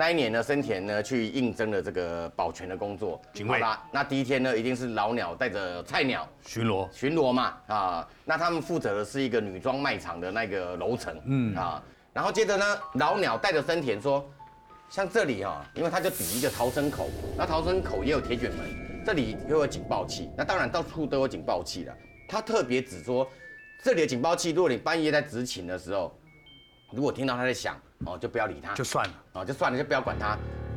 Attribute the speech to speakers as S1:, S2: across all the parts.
S1: 那一年呢，森田呢去应征了这个保全的工作，
S2: 警卫。
S1: 那第一天呢，一定是老鸟带着菜鸟。
S2: 巡逻，
S1: 巡逻嘛，啊，那他们负责的是一个女装卖场的那个楼层，嗯。啊，然后接着呢，老鸟带着森田说，像这里哈、因为他就抵一个逃生口，那逃生口也有铁卷门，这里又有警报器，那当然到处都有警报器了。他特别只说，这里的警报器，如果你半夜在执勤的时候，如果听到他在响，哦，就不要理他，
S2: 就算了。
S1: 哦，就算了，就不要管他。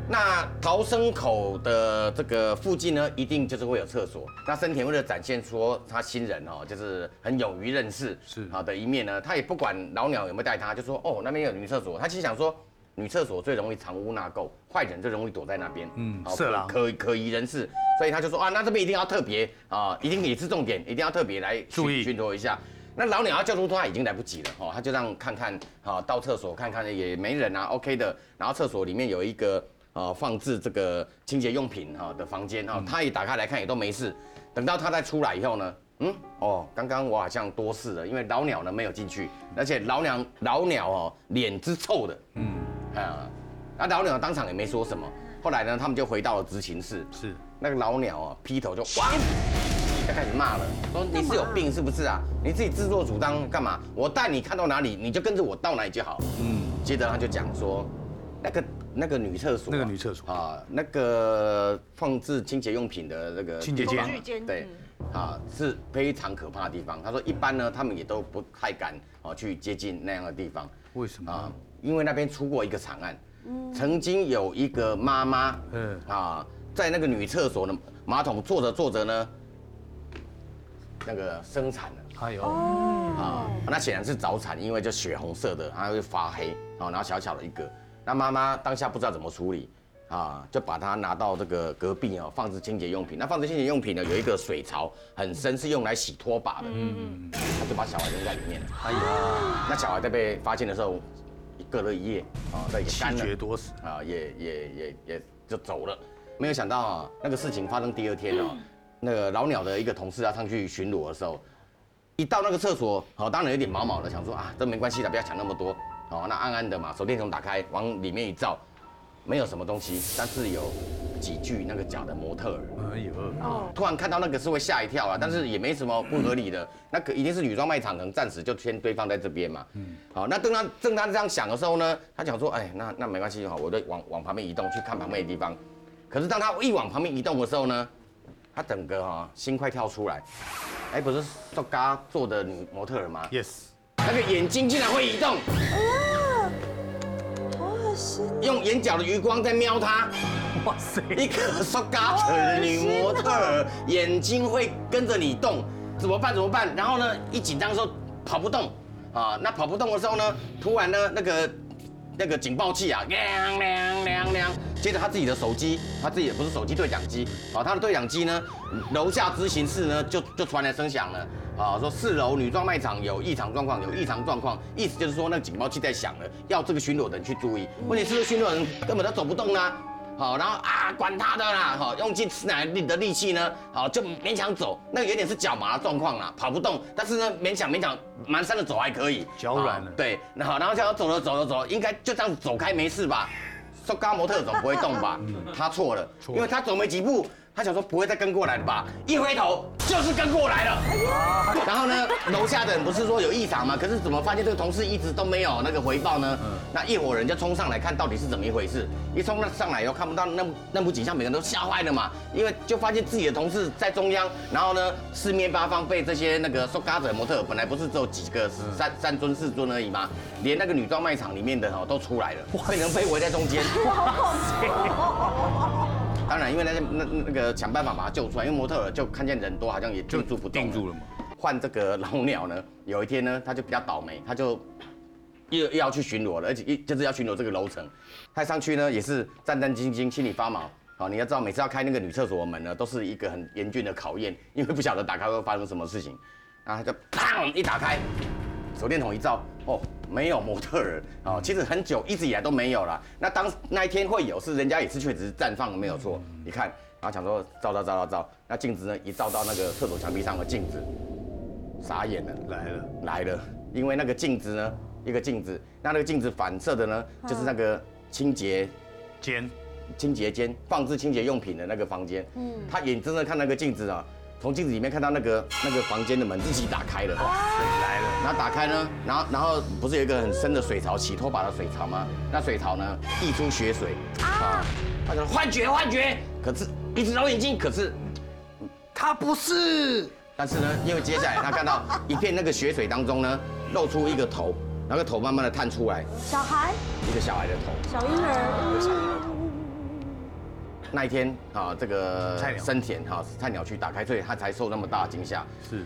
S1: 那逃生口的这个附近呢，一定就是会有厕所。那森田为了展现出他新人哦，就是很勇于认识
S2: 是
S1: 好的一面呢，他也不管老鸟有没有带他，就说哦那边有女厕所。他其实想说，女厕所最容易藏污纳垢，坏人最容易躲在那边，
S2: 嗯
S1: 好
S2: 色狼
S1: 可可疑人士，所以他就说啊，那这边一定要特别啊，一定也是重点，一定要特别来巡
S2: 注意
S1: 巡逻一下。那老鸟要叫出他已经来不及了哦，他就让看看啊，到厕所看看也没人啊，OK 的。然后厕所里面有一个呃放置这个清洁用品哈的房间哈，他一打开来看也都没事。等到他再出来以后呢，嗯哦，刚刚我好像多事了，因为老鸟呢没有进去，而且老鸟老鸟哦脸之臭的，嗯啊，那老鸟当场也没说什么。后来呢，他们就回到了执勤室，
S2: 是
S1: 那个老鸟啊，劈头就哇，就开始骂了，说你是有病是不是啊？你自己自作主张干嘛？我带你看到哪里，你就跟着我到哪里就好。嗯，接着他就讲说，那个那个女厕所啊、
S2: 那个女厕所
S1: 啊，那个放置清洁用品的那个
S2: 清洁间
S1: 对。啊，是非常可怕的地方。他说，一般呢，他们也都不太敢啊去接近那样的地方。
S2: 为什么？
S1: 啊，因为那边出过一个惨案，曾经有一个妈妈，
S2: 嗯
S1: 啊，在那个女厕所的马桶坐着坐着呢，那个生产了。
S2: 哎呦，
S1: 啊，那显然是早产，因为就血红色的，它会发黑，啊，然后小小的一个，那妈妈当下不知道怎么处理，啊，就把它拿到这个隔壁哦，放置清洁用品。那放置清洁用品呢，有一个水槽很深，是用来洗拖把的，嗯，他就把小孩扔在里面了。
S2: 哎呀，
S1: 那小孩在被发现的时候，隔了一夜，啊，那也
S2: 气
S1: 干了，
S2: 绝多死。
S1: 啊，也也也也就走了。没有想到啊，那个事情发生第二天哦，那个老鸟的一个同事啊上去巡逻的时候，一到那个厕所，好、当然有点毛毛的，想说啊，这没关系的，不要想那么多，哦，那暗暗的嘛，手电筒打开，往里面一照，没有什么东西，但是有几具那个假的模特儿。
S2: 哎呦，
S3: 哦，
S1: 突然看到那个是会吓一跳啊，但是也没什么不合理的，那个一定是女装卖场，可能暂时就先堆放在这边嘛。嗯，好，那正当正当这样想的时候呢，他想说，哎，那那没关系哈，我就往往旁边移动去看旁边的地方。可是当他一往旁边移动的时候呢，他整个哈心快跳出来，哎，不是瘦嘎做的女模特儿吗
S2: ？，yes，
S1: 那个眼睛竟然会移动，
S3: 好恶心。
S1: 用眼角的余光在瞄他。
S2: 哇塞，
S1: 一个瘦嘎腿的女模特儿，眼睛会跟着你动，怎么办？怎么办？然后呢，一紧张的时候跑不动啊，那跑不动的时候呢，突然呢，那个那个警报器啊，亮亮亮亮，接着他自己的手机，他自己也不是手机对讲机啊，他的对讲机呢，楼下执行室呢就就传来声响了。啊，说四楼女装卖场有异常状况，有异常状况，意思就是说那个警报器在响了，要这个巡逻的人去注意。问题是，这个巡逻人根本都走不动啊。好，然后啊，管他的啦，好，用尽吃奶力的力气呢，好，就勉强走，那个有点是脚麻的状况啦，跑不动，但是呢，勉强勉强蹒跚的走还可以，
S2: 脚软了
S1: 对，那好，然后叫他走了走了走，应该就这样子走开没事吧？说高模特总不会动吧？他错了，因为他走没几步，他想说不会再跟过来了吧？一回头就是跟过来了。然后呢，楼下的人不是说有异常吗？可是怎么发现这个同事一直都没有那个回报呢？那一伙人就冲上来看到底是怎么一回事。一冲上来以后看不到那那幕景象，每个人都吓坏了嘛，因为就发现自己的同事在中央，然后呢四面八方被这些那个瘦嘎子的模特，本来不是只有几个三三尊四尊而已吗？连那个女装卖场里面的哦都出来了，被人被围在中间。当然，因为那些那那那个想办法把他救出来，因为模特儿就看见人多，好像也定住不动
S2: 定住了嘛。
S1: 换这个老鸟呢，有一天呢，他就比较倒霉，他就又又要去巡逻了，而且一就是要巡逻这个楼层。他上去呢也是战战兢兢，心里发毛。好，你要知道，每次要开那个女厕所的门呢，都是一个很严峻的考验，因为不晓得打开会发生什么事情。然后他就砰一打开，手电筒一照，哦，没有模特儿哦，其实很久一直以来都没有了。那当那一天会有，是人家也是确实绽放了没有错。你看，然后想说照照照照照，那镜子呢一照到那个厕所墙壁上的镜子，傻眼了。
S2: 来了，
S1: 来了，因为那个镜子呢，一个镜子，那那个镜子反射的呢，就是那个清洁
S2: 间，
S1: 清洁间放置清洁用品的那个房间。嗯，他眼睁睁看那个镜子啊，从镜子里面看到那个那个房间的门自己打开了。
S2: 水来了，
S1: 然后打开呢，然后然后不是有一个很深的水槽，洗拖把的水槽吗？那水槽呢溢出血水。啊，他说幻觉幻觉，可是一直揉眼睛，可是
S2: 他不是，
S1: 但是呢，因为接下来他看到一片那个血水当中呢，露出一个头，那个头慢慢的探出来，
S3: 小孩、
S1: 一个小孩的头。
S3: 小婴儿，
S1: 那一天啊，这个
S2: 菜鸟
S1: 生田哈菜鸟去打开，所以他才受那么大的惊吓。
S2: 是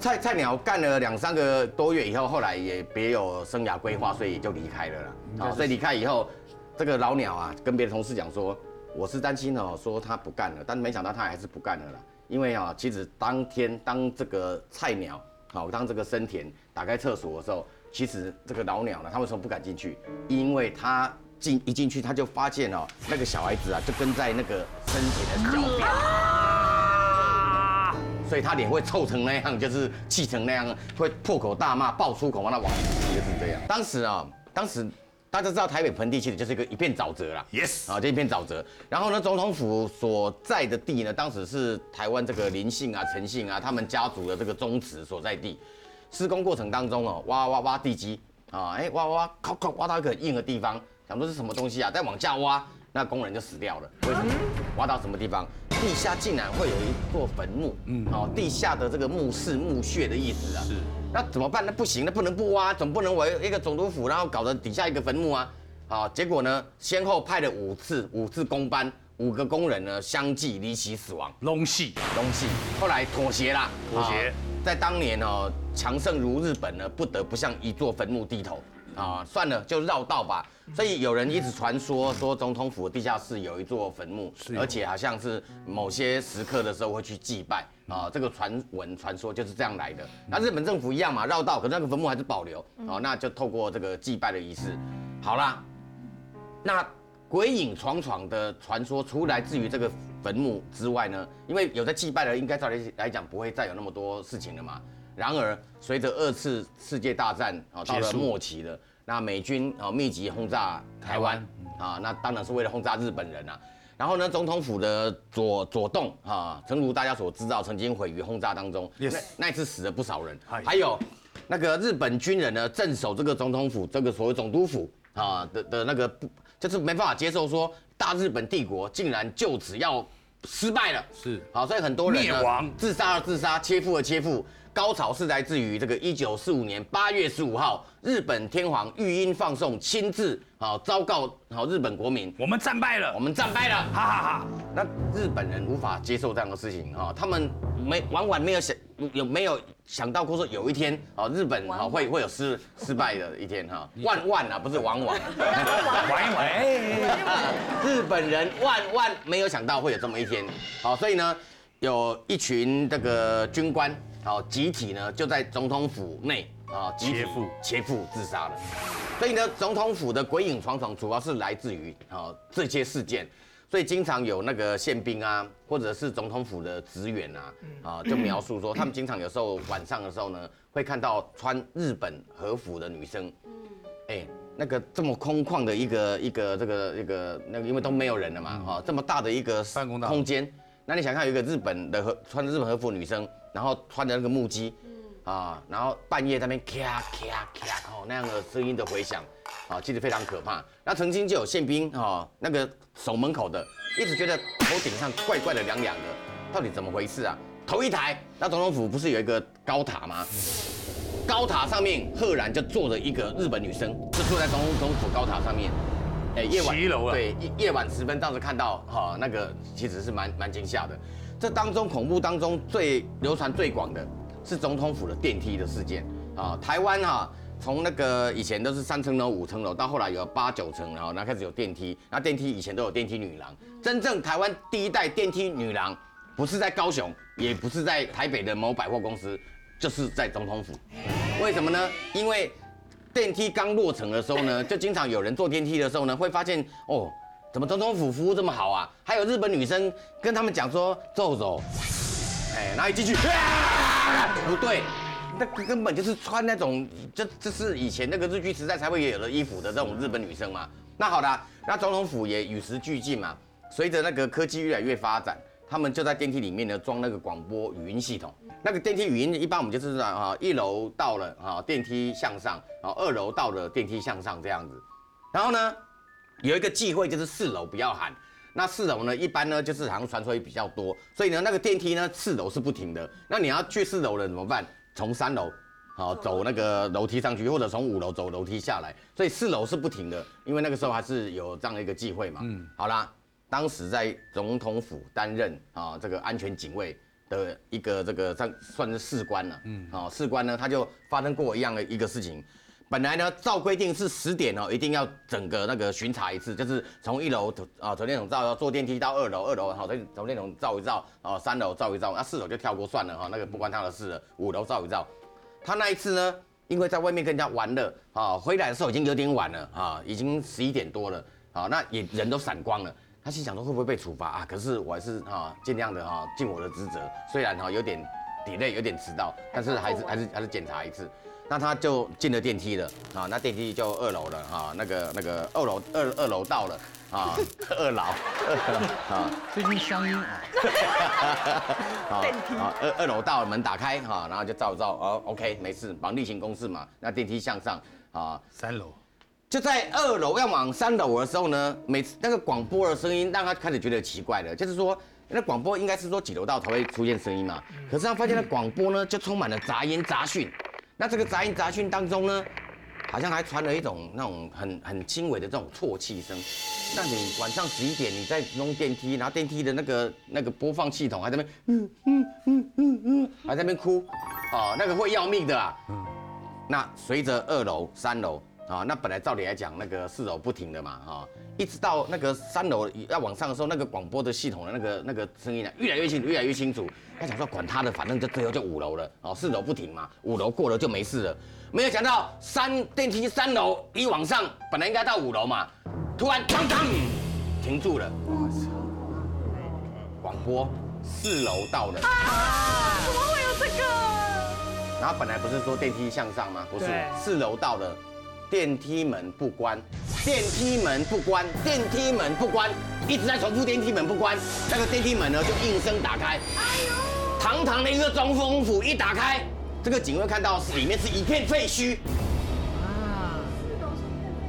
S1: 菜菜鸟干了两三个多月以后，后来也别有生涯规划，所以也就离开了啦。啊，所以离开以后，这个老鸟啊，跟别的同事讲说，我是担心哦，说他不干了，但没想到他还是不干了啦。因为啊，其实当天当这个菜鸟，好，当这个生田打开厕所的时候，其实这个老鸟呢，他为什么不敢进去？因为他进一进去，他就发现哦，那个小孩子啊，就跟在那个生田的脚边。所以他脸会臭成那样，就是气成那样，会破口大骂，爆粗口，完了往死就是这样。当时啊，当时大家知道台北盆地其实就是一个一片沼泽啦。
S2: Yes
S1: 啊，这一片沼泽。然后呢，总统府所在的地呢，当时是台湾这个林姓啊、陈姓啊，他们家族的这个宗祠所在地。施工过程当中哦，挖挖挖地基啊，哎挖挖挖，靠靠挖到一个很硬的地方，想说是什么东西啊，再往下挖，那工人就死掉了。为什么？挖到什么地方？地下竟然会有一座坟墓，嗯，哦，地下的这个墓室墓穴的意思啊。
S2: 是。
S1: 那怎么办？那不行，那不能不挖，总不能我一个总督府，然后搞得底下一个坟墓啊。好，结果呢，先后派了五次五次工班，五个工人呢相继离奇死亡。
S2: 龙戏，
S1: 东西，后来妥协啦，
S2: 妥协
S1: 啊在当年哦，强盛如日本呢，不得不向一座坟墓低头啊，算了，就绕道吧。所以有人一直传说说总统府地下室有一座坟墓，而且好像是某些时刻的时候会去祭拜啊，这个传闻传说就是这样来的。那日本政府一样嘛，绕道，可是那个坟墓还是保留哦，那就透过这个祭拜的仪式，好啦，那鬼影闯闯的传说，除来自于这个坟墓之外呢，因为有在祭拜的，应该照理来讲不会再有那么多事情了嘛。然而，随着二次世界大战啊到了末期了，那美军啊密集轰炸台湾啊，那当然是为了轰炸日本人啊。然后呢，总统府的左左洞啊，诚如大家所知道，曾经毁于轰炸当中。那那一次死了不少人。
S2: 嗨，
S1: 还有那个日本军人呢，镇守这个总统府，这个所谓总督府啊的的那个不，就是没办法接受说大日本帝国竟然就此要失败了，
S2: 是。
S1: 好，所以很多人
S2: 灭亡。
S1: 自杀了自杀，切腹了切腹。高潮是来自于这个一九四五年八月十五号，日本天皇御音放送亲自好昭告好日本国民，
S2: 我们战败了。
S1: 我，们战败了。
S2: 哈哈哈，
S1: 那日本人无法接受这样的事情哈，他们没往往没有想有没有想到过说有一天啊，日本啊会会有失失败的一天哈，万万啊不是往往，
S2: 玩一
S1: 日本人万万没有想到会有这么一天，好，所以呢，有一群这个军官，好，集体呢就在总统府内啊，集体
S2: 切腹
S1: 切腹自杀了。所以呢，总统府的鬼影闯闯主要是来自于啊这些事件，所以经常有那个宪兵啊，或者是总统府的职员啊，啊就描述说，他们经常有时候晚上的时候呢，会看到穿日本和服的女生，哎，那个这么空旷的一个一个这个一个那个，因为都没有人了嘛，哈、这么大的一个
S2: 办公
S1: 空间，那你想看有一个日本的和穿着日本和服女生，然后穿着那个木屐，啊，然后半夜在那边咔咔咔哦那样的声音的回响，啊，其实非常可怕。那曾经就有宪兵啊，那个守门口的一直觉得头顶上怪怪的凉凉的，到底怎么回事啊？头一抬，那总统府不是有一个高塔吗？高塔上面赫然就坐着一个日本女生，就坐在总统府高塔上面。哎，夜晚
S2: 骑楼啊
S1: 对夜夜晚时分，当时看到哈、那个其实是蛮蛮惊吓的。这当中恐怖当中最流传最广的是总统府的电梯的事件啊。台湾哈、从那个以前都是三层楼、五层楼，到后来有八九层，然后那开始有电梯。那电梯以前都有电梯女郎，真正台湾第一代电梯女郎不是在高雄，也不是在台北的某百货公司，就是在总统府。为什么呢？因为电梯刚落成的时候呢，就经常有人坐电梯的时候呢，会发现哦，怎么总统府服务这么好啊？还有日本女生跟他们讲说走走，哎，然后一进去，不对，那根本就是穿那种，这这是以前那个日剧时代才会有的衣服的这种日本女生嘛。那好啦，那总统府也与时俱进嘛，随着那个科技越来越发展，他们就在电梯里面呢装那个广播语音系统。那个电梯语音一般我们就知道哈，一楼到了啊，电梯向上，然后二楼到了电梯向上这样子。然后呢，有一个忌讳就是四楼不要喊。那四楼呢，一般呢就是好像传说也比较多，所以呢那个电梯呢四楼是不停的。那你要去四楼了怎么办？从三楼好走那个楼梯上去，或者从五楼走楼梯下来。所以四楼是不停的，因为那个时候还是有这样的一个忌讳嘛。嗯，好啦，当时在总统府担任啊这个安全警卫的一个这个算算是士官了。嗯，啊士官呢他就发生过一样的一个事情。本来呢，照规定是十点哦，一定要整个那个巡查一次，就是从一楼啊从电筒照，要坐电梯到二楼，二楼好手电筒照一照，啊三楼照一照，那四楼就跳过算了哈，那个不关他的事了。五楼照一照，他那一次呢，因为在外面跟人家玩了啊，回来的时候已经有点晚了啊，已经十一点多了啊，那也人都闪光了。他心想说会不会被处罚啊？可是我还是啊尽量的哈尽我的职责，虽然哈有点 delay 有点迟到，但是还是还是还是检查一次。那他就进了电梯了啊，那电梯就二楼了啊，那个那个二楼二二楼到了啊，二楼
S2: 啊，最近乡音啊，
S3: 电梯
S1: 啊 二二楼到了门打开哈，然后就照照哦，OK 没事，忙例行公事嘛。那电梯向上啊，
S2: 三楼
S1: 就在二楼要往三楼的时候呢，每次那个广播的声音让他开始觉得奇怪了，就是说那广播应该是说几楼到才会出现声音嘛，可是他发现那广播呢就充满了杂音杂讯。那这个杂音杂讯当中呢，好像还传了一种那种很很轻微的这种啜泣声。那你晚上十一点你在弄电梯，然后电梯的那个那个播放系统还在那边嗯嗯嗯嗯嗯，还在那边哭，哦，那个会要命的啊。嗯。那随着二楼、三楼啊，那本来照理来讲，那个四楼不停的嘛，哈，一直到那个三楼要往上的时候，那个广播的系统的那个那个声音啊，越来越清楚，越来越清楚。他想说管他的，反正就最后就五楼了，哦，四楼不停嘛，五楼过了就没事了。没有想到三电梯三楼一往上，本来应该到五楼嘛，突然当当停住了。我操！广播四楼到了。
S3: 啊！怎么会有这个？
S1: 然后本来不是说电梯向上吗？不是，四楼到了，电梯门不关，电梯门不关，电梯门不关，一直在重复电梯门不关，那个电梯门呢就应声打开。哎呦！堂堂的一个总统府一打开，这个警卫看到里面是一片废墟。啊！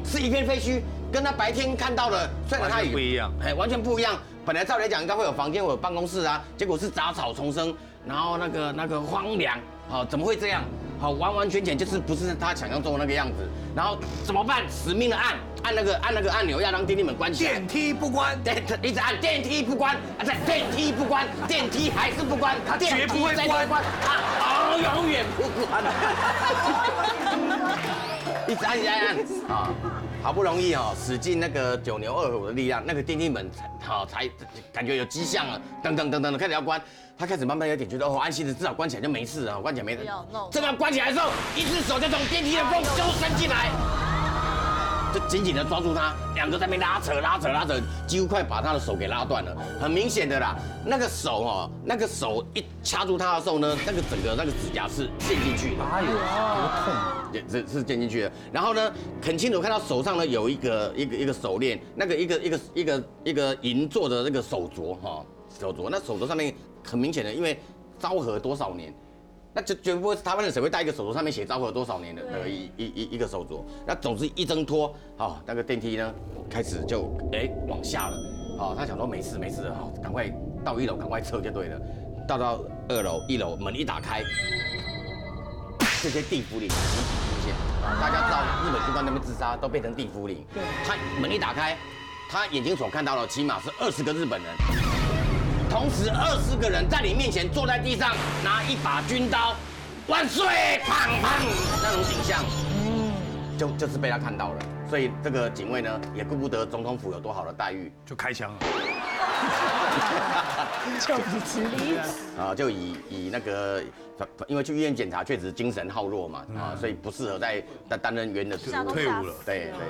S1: 是一片废墟，跟他白天看到的
S2: 虽然他也不一样，
S1: 哎，完全不一样。本来照理讲应该会有房间，会有办公室啊，结果是杂草丛生，然后那个那个荒凉。好，怎么会这样？好，完完全全就是不是他想象中的那个样子。然后怎么办？死命的按按那个按那个按钮，要让电梯门关起来。
S2: 电梯不关，
S1: 电一直按电梯不关，啊在电梯不关，电梯还是不关，
S2: 他绝不会关，
S1: 它永远不关。一直按一直按啊，好不容易哦，使尽那个九牛二虎的力量，那个电梯门好才感觉有迹象了，噔噔噔噔的开始要关。他开始慢慢有点觉得哦，安心的，至少关起来就没事了，关起来没事。正要关起来的时候，一只手就从电梯的缝就伸进来，就紧紧的抓住他，两个在那边拉扯拉扯拉扯，几乎快把他的手给拉断了。很明显的啦，那个手哦，那个手一掐住他的时候呢，那个整个那个指甲是陷进去的。哎呦，好痛！也是是陷进去的。然后呢，很清楚看到手上呢有一个一个一个手链，那个一个一个一个一个银做的那个手镯哈，手镯，那手镯上面。很明显的，因为昭和多少年，那就绝不会台湾人谁会戴一个手镯上面写昭和多少年的那个一一一一个手镯。那总之一挣脱，好，那个电梯呢开始就哎往下了。好，他想说没事没事，好，赶快到一楼赶快撤就对了。到到二楼一楼门一打开，这些地府灵出现。大家知道日本军官那边自杀都变成地府灵。对。他门一打开，他眼睛所看到的起码是二十个日本人。同时，二十个人在你面前坐在地上，拿一把军刀，万岁，砰砰，那种景象，嗯，就就是被他看到了。所以这个警卫呢，也顾不得总统府有多好的待遇，
S2: 就开枪了。
S3: 就离职
S1: 啊，就以以那个，因为去医院检查，确实精神耗弱嘛，啊，所以不适合在担担任员的
S2: 退伍了，
S1: 对对。